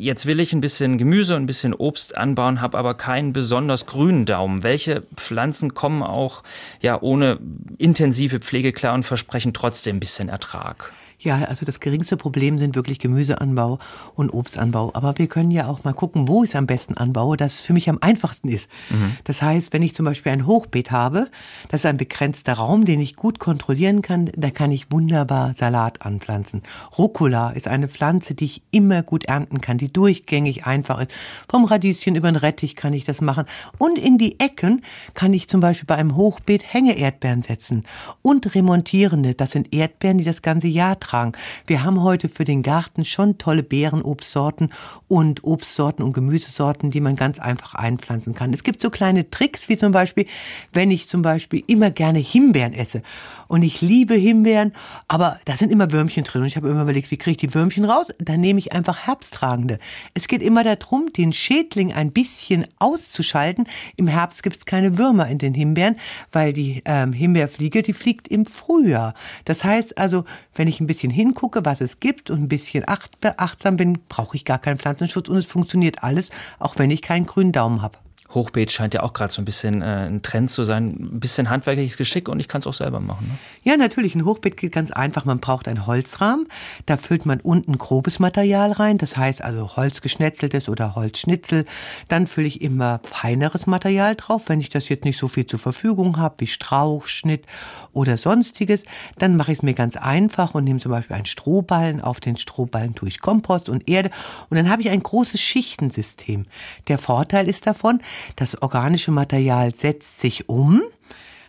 Jetzt will ich ein bisschen Gemüse und ein bisschen Obst anbauen, habe aber keinen besonders grünen Daumen. Welche Pflanzen kommen auch ja ohne intensive Pflege klar und versprechen trotzdem ein bisschen Ertrag? Ja, also das geringste Problem sind wirklich Gemüseanbau und Obstanbau. Aber wir können ja auch mal gucken, wo ich es am besten anbaue, das für mich am einfachsten ist. Mhm. Das heißt, wenn ich zum Beispiel ein Hochbeet habe, das ist ein begrenzter Raum, den ich gut kontrollieren kann, da kann ich wunderbar Salat anpflanzen. Rucola ist eine Pflanze, die ich immer gut ernten kann, die durchgängig einfach ist. Vom Radieschen über den Rettich kann ich das machen. Und in die Ecken kann ich zum Beispiel bei einem Hochbeet Hängeerdbeeren setzen. Und remontierende, das sind Erdbeeren, die das ganze Jahr beitragen. Wir haben heute für den Garten schon tolle Beerenobstsorten und Obstsorten und Gemüsesorten, die man ganz einfach einpflanzen kann. Es gibt so kleine Tricks, wie zum Beispiel, wenn ich zum Beispiel immer gerne Himbeeren esse und ich liebe Himbeeren, aber da sind immer Würmchen drin und ich habe immer überlegt, wie kriege ich die Würmchen raus? Dann nehme ich einfach Herbsttragende. Es geht immer darum, den Schädling ein bisschen auszuschalten. Im Herbst gibt es keine Würmer in den Himbeeren, weil die ähm, Himbeerfliege, die fliegt im Frühjahr. Das heißt also, wenn ich ein bisschen bisschen hingucke, was es gibt und ein bisschen achtsam bin, brauche ich gar keinen Pflanzenschutz und es funktioniert alles, auch wenn ich keinen grünen Daumen habe. Hochbeet scheint ja auch gerade so ein bisschen äh, ein Trend zu sein. Ein bisschen handwerkliches Geschick und ich kann es auch selber machen. Ne? Ja, natürlich. Ein Hochbeet geht ganz einfach. Man braucht einen Holzrahmen. Da füllt man unten grobes Material rein. Das heißt also Holzgeschnetzeltes oder Holzschnitzel. Dann fülle ich immer feineres Material drauf. Wenn ich das jetzt nicht so viel zur Verfügung habe, wie Strauch, Schnitt oder sonstiges, dann mache ich es mir ganz einfach und nehme zum Beispiel einen Strohballen. Auf den Strohballen tue ich Kompost und Erde. Und dann habe ich ein großes Schichtensystem. Der Vorteil ist davon, das organische Material setzt sich um.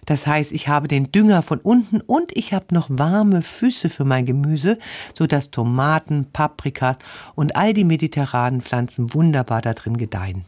Das heißt, ich habe den Dünger von unten und ich habe noch warme Füße für mein Gemüse, so dass Tomaten, Paprikas und all die mediterranen Pflanzen wunderbar da drin gedeihen.